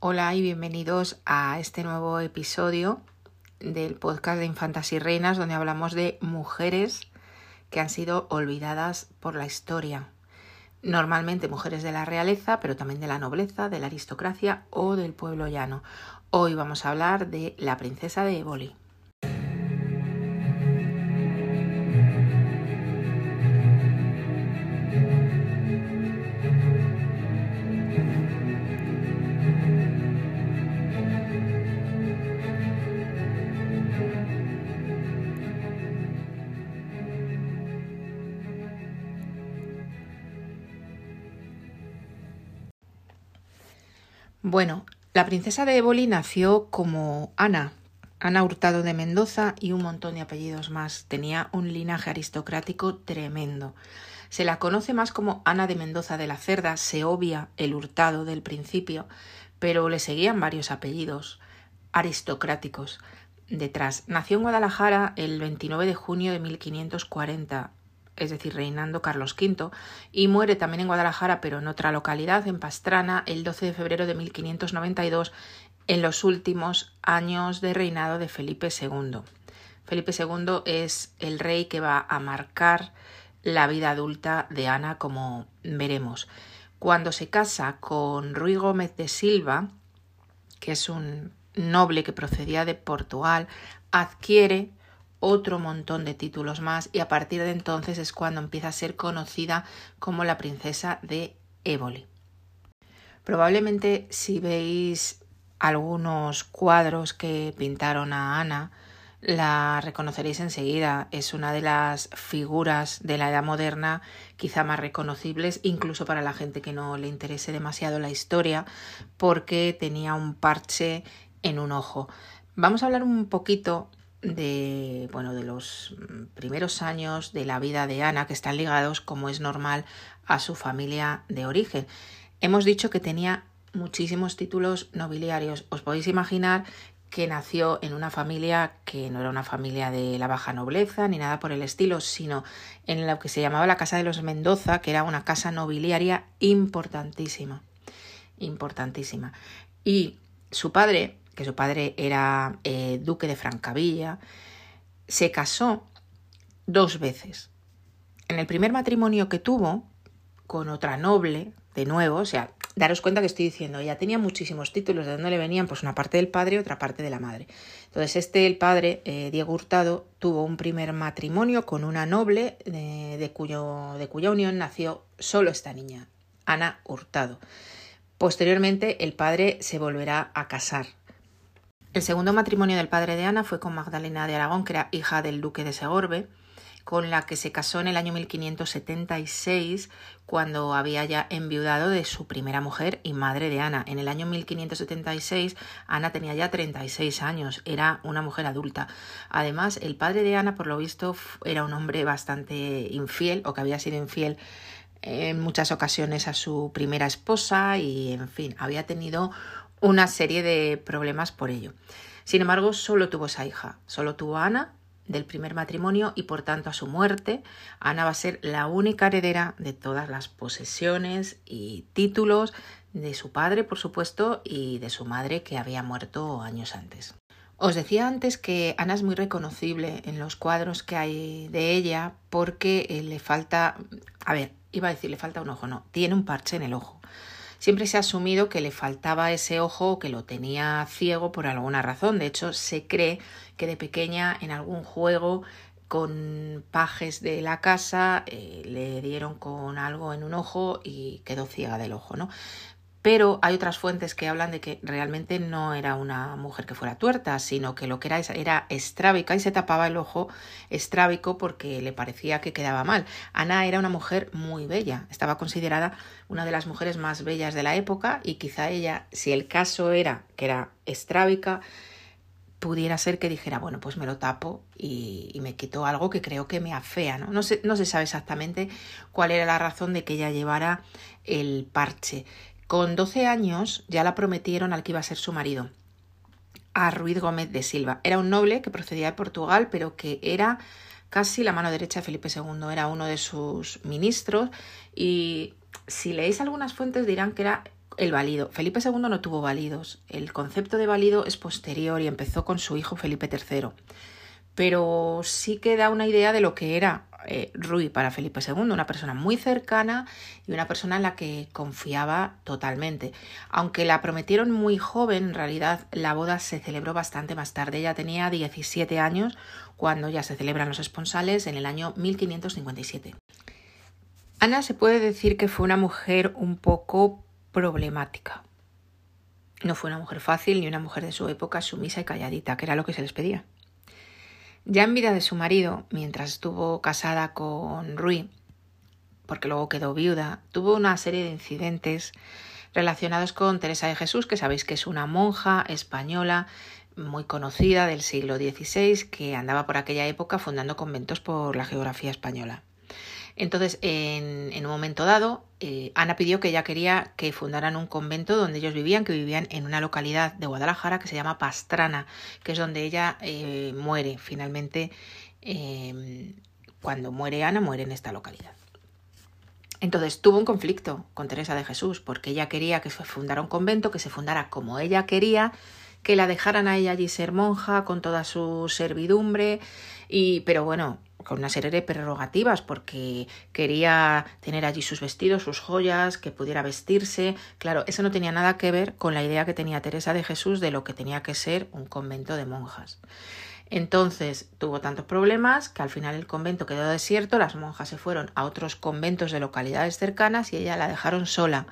Hola y bienvenidos a este nuevo episodio del podcast de Infantas y Reinas donde hablamos de mujeres que han sido olvidadas por la historia. Normalmente mujeres de la realeza, pero también de la nobleza, de la aristocracia o del pueblo llano. Hoy vamos a hablar de la princesa de Éboli. Bueno, la princesa de Éboli nació como Ana, Ana Hurtado de Mendoza y un montón de apellidos más. Tenía un linaje aristocrático tremendo. Se la conoce más como Ana de Mendoza de la Cerda, se obvia el hurtado del principio, pero le seguían varios apellidos aristocráticos detrás. Nació en Guadalajara el 29 de junio de 1540 es decir, reinando Carlos V, y muere también en Guadalajara, pero en otra localidad, en Pastrana, el 12 de febrero de 1592, en los últimos años de reinado de Felipe II. Felipe II es el rey que va a marcar la vida adulta de Ana, como veremos. Cuando se casa con Ruy Gómez de Silva, que es un noble que procedía de Portugal, adquiere otro montón de títulos más y a partir de entonces es cuando empieza a ser conocida como la princesa de Éboli. Probablemente si veis algunos cuadros que pintaron a Ana, la reconoceréis enseguida. Es una de las figuras de la edad moderna quizá más reconocibles, incluso para la gente que no le interese demasiado la historia, porque tenía un parche en un ojo. Vamos a hablar un poquito de bueno de los primeros años de la vida de Ana que están ligados como es normal a su familia de origen. Hemos dicho que tenía muchísimos títulos nobiliarios. Os podéis imaginar que nació en una familia que no era una familia de la baja nobleza ni nada por el estilo, sino en lo que se llamaba la Casa de los Mendoza, que era una casa nobiliaria importantísima, importantísima. Y su padre que su padre era eh, duque de Francavilla, se casó dos veces. En el primer matrimonio que tuvo, con otra noble, de nuevo, o sea, daros cuenta que estoy diciendo, ella tenía muchísimos títulos, de donde le venían, pues una parte del padre otra parte de la madre. Entonces, este, el padre, eh, Diego Hurtado, tuvo un primer matrimonio con una noble, eh, de, cuyo, de cuya unión nació solo esta niña, Ana Hurtado. Posteriormente, el padre se volverá a casar el segundo matrimonio del padre de Ana fue con Magdalena de Aragón, que era hija del duque de Segorbe, con la que se casó en el año 1576, cuando había ya enviudado de su primera mujer y madre de Ana. En el año 1576, Ana tenía ya 36 años, era una mujer adulta. Además, el padre de Ana, por lo visto, era un hombre bastante infiel, o que había sido infiel en muchas ocasiones a su primera esposa y, en fin, había tenido una serie de problemas por ello. Sin embargo, solo tuvo esa hija, solo tuvo Ana del primer matrimonio y por tanto a su muerte Ana va a ser la única heredera de todas las posesiones y títulos de su padre, por supuesto, y de su madre que había muerto años antes. Os decía antes que Ana es muy reconocible en los cuadros que hay de ella porque eh, le falta, a ver, iba a decir le falta un ojo, no, tiene un parche en el ojo. Siempre se ha asumido que le faltaba ese ojo o que lo tenía ciego por alguna razón. De hecho, se cree que de pequeña en algún juego con pajes de la casa eh, le dieron con algo en un ojo y quedó ciega del ojo, ¿no? Pero hay otras fuentes que hablan de que realmente no era una mujer que fuera tuerta, sino que lo que era era estrábica y se tapaba el ojo estrábico porque le parecía que quedaba mal. Ana era una mujer muy bella, estaba considerada una de las mujeres más bellas de la época y quizá ella, si el caso era que era estrábica, pudiera ser que dijera, bueno, pues me lo tapo y, me quito algo que creo que me afea, ¿no? No se sabe exactamente cuál era la razón de que ella llevara el parche. Con 12 años ya la prometieron al que iba a ser su marido, a Ruiz Gómez de Silva. Era un noble que procedía de Portugal, pero que era casi la mano derecha de Felipe II, era uno de sus ministros y si leéis algunas fuentes dirán que era el válido. Felipe II no tuvo válidos. El concepto de válido es posterior y empezó con su hijo Felipe III. Pero sí que da una idea de lo que era eh, Rui para Felipe II, una persona muy cercana y una persona en la que confiaba totalmente. Aunque la prometieron muy joven, en realidad la boda se celebró bastante más tarde. Ella tenía 17 años cuando ya se celebran los esponsales en el año 1557. Ana se puede decir que fue una mujer un poco problemática. No fue una mujer fácil ni una mujer de su época sumisa y calladita, que era lo que se les pedía. Ya en vida de su marido, mientras estuvo casada con Rui, porque luego quedó viuda, tuvo una serie de incidentes relacionados con Teresa de Jesús, que sabéis que es una monja española muy conocida del siglo XVI que andaba por aquella época fundando conventos por la geografía española. Entonces, en, un momento dado, eh, Ana pidió que ella quería que fundaran un convento donde ellos vivían, que vivían en una localidad de Guadalajara que se llama Pastrana, que es donde ella eh, muere. Finalmente, em, cuando muere Ana, muere en esta localidad. Entonces tuvo un conflicto con Teresa de Jesús, porque ella quería que se fundara un convento, que se fundara como ella quería, que la dejaran a ella allí ser monja con toda su servidumbre, y pero bueno, con una serie de prerrogativas porque quería tener allí sus vestidos, sus joyas, que pudiera vestirse. Claro, eso no tenía nada que ver con la idea que tenía Teresa de Jesús de lo que tenía que ser un convento de monjas. Entonces tuvo tantos problemas que al final el convento quedó desierto, las monjas se fueron a otros conventos de localidades cercanas y ella la dejaron sola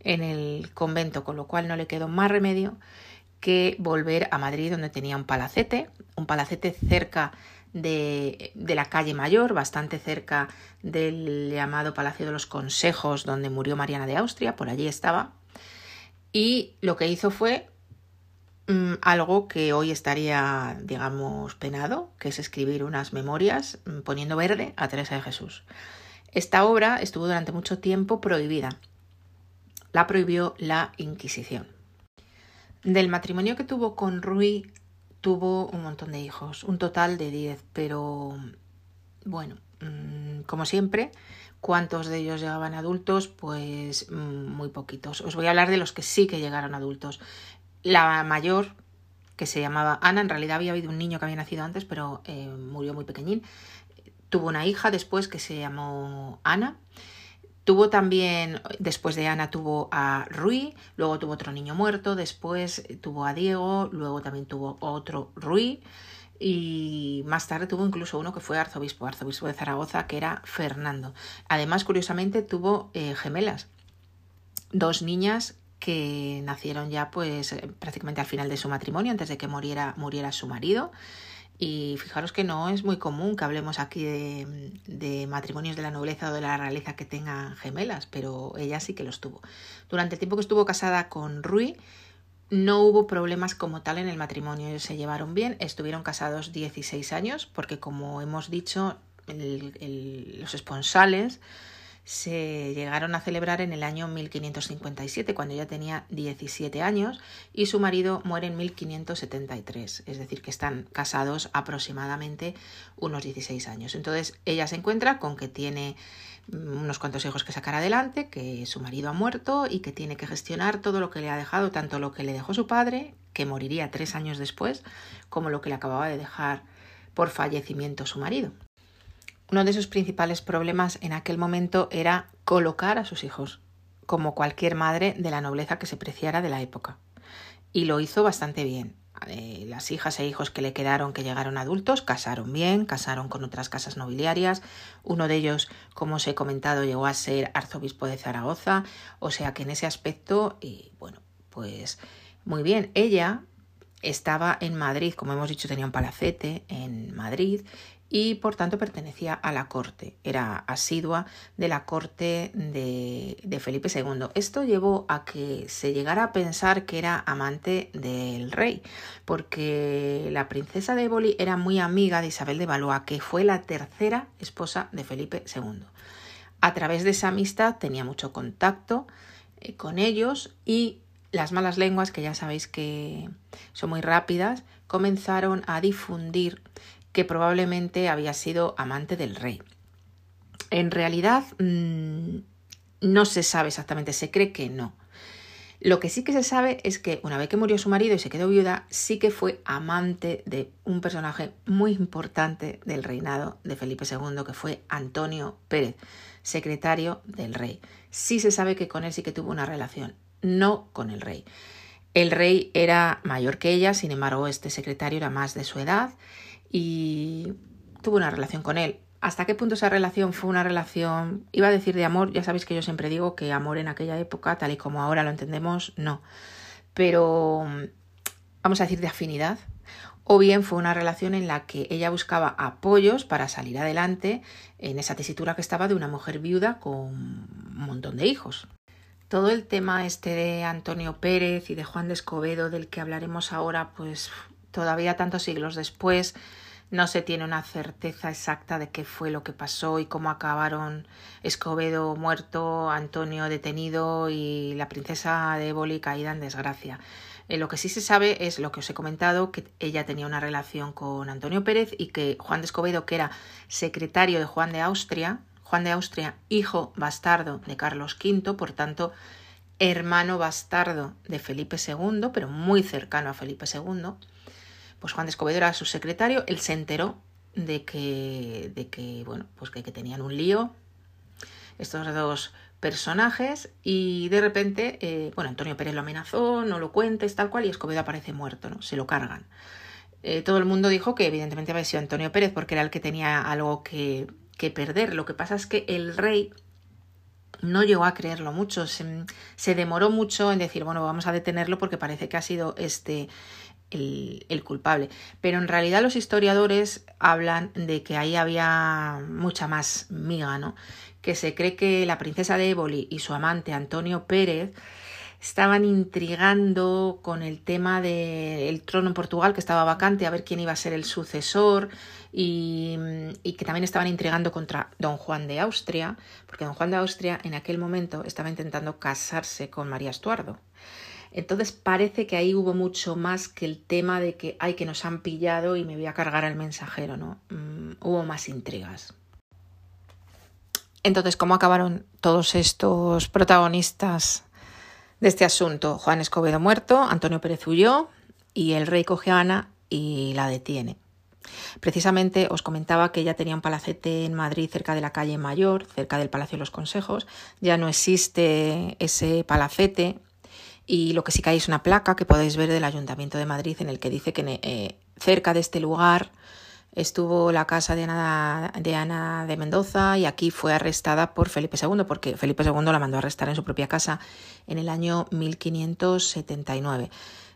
en el convento, con lo cual no le quedó más remedio que volver a Madrid donde tenía un palacete, un palacete cerca de, la calle Mayor, bastante cerca del llamado Palacio de los Consejos, donde murió Mariana de Austria, por allí estaba. Y lo que hizo fue mm, algo que hoy estaría, digamos, penado, que es escribir unas memorias mm, poniendo verde a Teresa de Jesús. Esta obra estuvo durante mucho tiempo prohibida. La prohibió la Inquisición. Del matrimonio que tuvo con Ruy tuvo un montón de hijos, un total de 10, pero bueno, mm, como siempre, ¿cuántos de ellos llegaban adultos? Pues mm, muy poquitos. Os voy a hablar de los que sí que llegaron adultos. La mayor, que se llamaba Ana, en realidad había habido un niño que había nacido antes, pero eh, murió muy pequeñín. Tuvo una hija después que se llamó Ana Tuvo también, después de Ana, tuvo a Rui, luego tuvo otro niño muerto, después tuvo a Diego, luego también tuvo otro Rui y más tarde tuvo incluso uno que fue arzobispo, arzobispo de Zaragoza, que era Fernando. Además, curiosamente, tuvo eh, gemelas, dos niñas que nacieron ya pues prácticamente al final de su matrimonio, antes de que muriera, muriera su marido. Y fijaros que no es muy común que hablemos aquí de, matrimonios de la nobleza o de la realeza que tengan gemelas, pero ella sí que los tuvo. Durante el tiempo que estuvo casada con Rui, no hubo problemas como tal en el matrimonio. Ellos se llevaron bien, estuvieron casados 16 años, porque como hemos dicho, los esponsales se llegaron a celebrar en el año 1557, cuando ella tenía 17 años, y su marido muere en 1573, es decir, que están casados aproximadamente unos 16 años. Entonces ella se encuentra con que tiene mm, unos cuantos hijos que sacar adelante, que su marido ha muerto y que tiene que gestionar todo lo que le ha dejado, tanto lo que le dejó su padre, que moriría tres años después, como lo que le acababa de dejar por fallecimiento su marido. Uno de sus principales problemas en aquel momento era colocar a sus hijos, como cualquier madre de la nobleza que se preciara de la época. Y lo hizo bastante bien. Eh, las hijas e hijos que le quedaron que llegaron adultos casaron bien, casaron con otras casas nobiliarias. Uno de ellos, como os he comentado, llegó a ser arzobispo de Zaragoza. O sea que en ese aspecto, y bueno, pues muy bien. Ella estaba en Madrid, como hemos dicho, tenía un palacete en Madrid y por tanto pertenecía a la corte, era asidua de la corte de, Felipe II. Esto llevó a que se llegara a pensar que era amante del rey, porque la princesa de Éboli era muy amiga de Isabel de Valois, que fue la tercera esposa de Felipe II. A través de esa amistad tenía mucho contacto eh, con ellos y las malas lenguas, que ya sabéis que son muy rápidas, comenzaron a difundir que probablemente había sido amante del rey. En realidad mm, no se sabe exactamente, se cree que no. Lo que sí que se sabe es que una vez que murió su marido y se quedó viuda, sí que fue amante de un personaje muy importante del reinado de Felipe II, que fue Antonio Pérez, secretario del rey. Sí se sabe que con él sí que tuvo una relación, no con el rey. El rey era mayor que ella, sin embargo, este secretario era más de su edad y tuvo una relación con él. ¿Hasta qué punto esa relación fue una relación, iba a decir de amor? Ya sabéis que yo siempre digo que amor en aquella época, tal y como ahora lo entendemos, no. Pero vamos a decir de afinidad. O bien fue una relación en la que ella buscaba apoyos para salir adelante en esa tesitura que estaba de una mujer viuda con un montón de hijos. Todo el tema este de Antonio Pérez y de Juan de Escobedo, del que hablaremos ahora, pues todavía tantos siglos después, no se tiene una certeza exacta de qué fue lo que pasó y cómo acabaron Escobedo muerto, Antonio detenido y la princesa de Éboli caída en desgracia. Eh, lo que sí se sabe es lo que os he comentado, que ella tenía una relación con Antonio Pérez y que Juan de Escobedo, que era secretario de Juan de Austria, Juan de Austria, hijo bastardo de Carlos V, por tanto, hermano bastardo de Felipe II, pero muy cercano a Felipe II, pues Juan de Escobedo era su secretario, él se enteró de que, de que bueno, pues que, tenían un lío estos dos personajes y de repente, eh, bueno, Antonio Pérez lo amenazó, no lo cuentes, tal cual, y Escobedo aparece muerto, ¿no? Se lo cargan. Eh, todo el mundo dijo que evidentemente había sido Antonio Pérez porque era el que tenía algo que, que perder. Lo que pasa es que el rey no llegó a creerlo mucho, se, demoró mucho en decir, bueno, vamos a detenerlo porque parece que ha sido este el, culpable. Pero en realidad los historiadores hablan de que ahí había mucha más miga, ¿no? Que se cree que la princesa de Éboli y su amante Antonio Pérez estaban intrigando con el tema del trono en Portugal que estaba vacante, a ver quién iba a ser el sucesor y, y, que también estaban intrigando contra don Juan de Austria, porque don Juan de Austria en aquel momento estaba intentando casarse con María Estuardo. Entonces parece que ahí hubo mucho más que el tema de que, ay, que nos han pillado y me voy a cargar al mensajero, ¿no? Mm, hubo más intrigas. Entonces, ¿cómo acabaron todos estos protagonistas de este asunto? Juan Escobedo muerto, Antonio Pérez huyó y el rey coge a Ana y la detiene. Precisamente os comentaba que ella tenía un palacete en Madrid cerca de la calle Mayor, cerca del Palacio de los Consejos. Ya no existe ese palacete, y lo que sí que hay es una placa que podéis ver del Ayuntamiento de Madrid en el que dice que eh, cerca de este lugar estuvo la casa de Ana, de Mendoza y aquí fue arrestada por Felipe II, porque Felipe II la mandó a arrestar en su propia casa en el año 1579.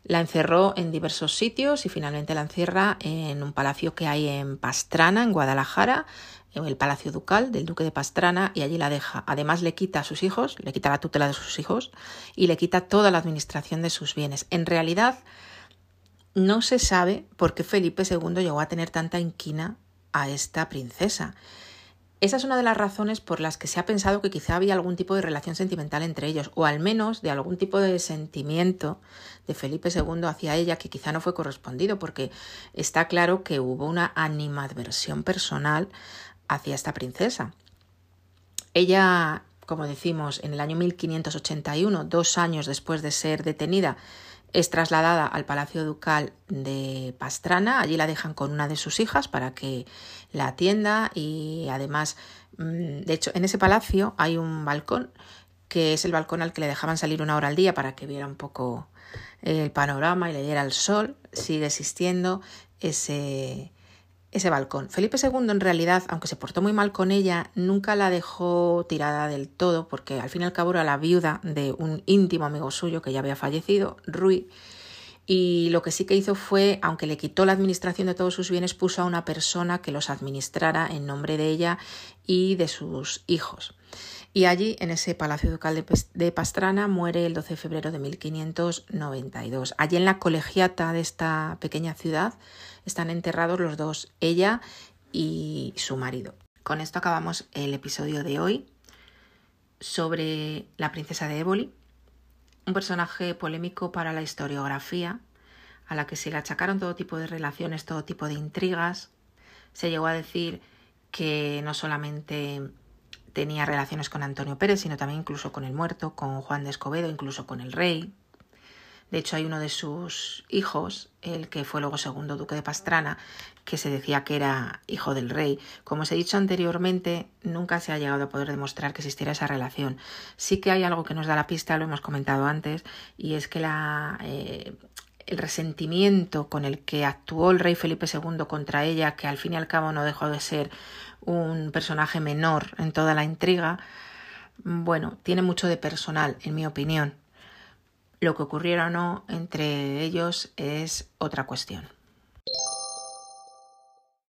La encerró en diversos sitios y finalmente la encierra en un palacio que hay en Pastrana, en Guadalajara, en el Palacio Ducal del Duque de Pastrana y allí la deja. Además le quita a sus hijos, le quita la tutela de sus hijos y le quita toda la administración de sus bienes. En realidad no se sabe por qué Felipe II llegó a tener tanta inquina a esta princesa. Esa es una de las razones por las que se ha pensado que quizá había algún tipo de relación sentimental entre ellos, o al menos de algún tipo de sentimiento de Felipe II hacia ella que quizá no fue correspondido, porque está claro que hubo una animadversión personal hacia esta princesa. Ella, como decimos, en el año 1581, dos años después de ser detenida, es trasladada al Palacio Ducal de Pastrana. Allí la dejan con una de sus hijas para que la atienda y además, mm, de hecho, en ese palacio hay un balcón que es el balcón al que le dejaban salir una hora al día para que viera un poco el panorama y le diera el sol. Sigue existiendo ese, ese balcón. Felipe II en realidad, aunque se portó muy mal con ella, nunca la dejó tirada del todo, porque al fin y al cabo era la viuda de un íntimo amigo suyo que ya había fallecido, Rui, y lo que sí que hizo fue, aunque le quitó la administración de todos sus bienes, puso a una persona que los administrara en nombre de ella y de sus hijos. Y allí, en ese Palacio Ducal de Pastrana, muere el 12 de febrero de 1592. Allí en la colegiata de esta pequeña ciudad están enterrados los dos, ella y su marido. Con esto acabamos el episodio de hoy sobre la princesa de Éboli, un personaje polémico para la historiografía, a la que se le achacaron todo tipo de relaciones, todo tipo de intrigas. Se llegó a decir que no solamente tenía relaciones con Antonio Pérez, sino también incluso con el muerto, con Juan de Escobedo, incluso con el rey. De hecho, hay uno de sus hijos, el que fue luego segundo duque de Pastrana, que se decía que era hijo del rey. Como os he dicho anteriormente, nunca se ha llegado a poder demostrar que existiera esa relación. Sí que hay algo que nos da la pista, lo hemos comentado antes, y es que la, eh, el resentimiento con el que actuó el rey Felipe II contra ella, que al fin y al cabo no dejó de ser un personaje menor en toda la intriga, bueno, tiene mucho de personal, en mi opinión. Lo que ocurriera o no entre ellos es otra cuestión.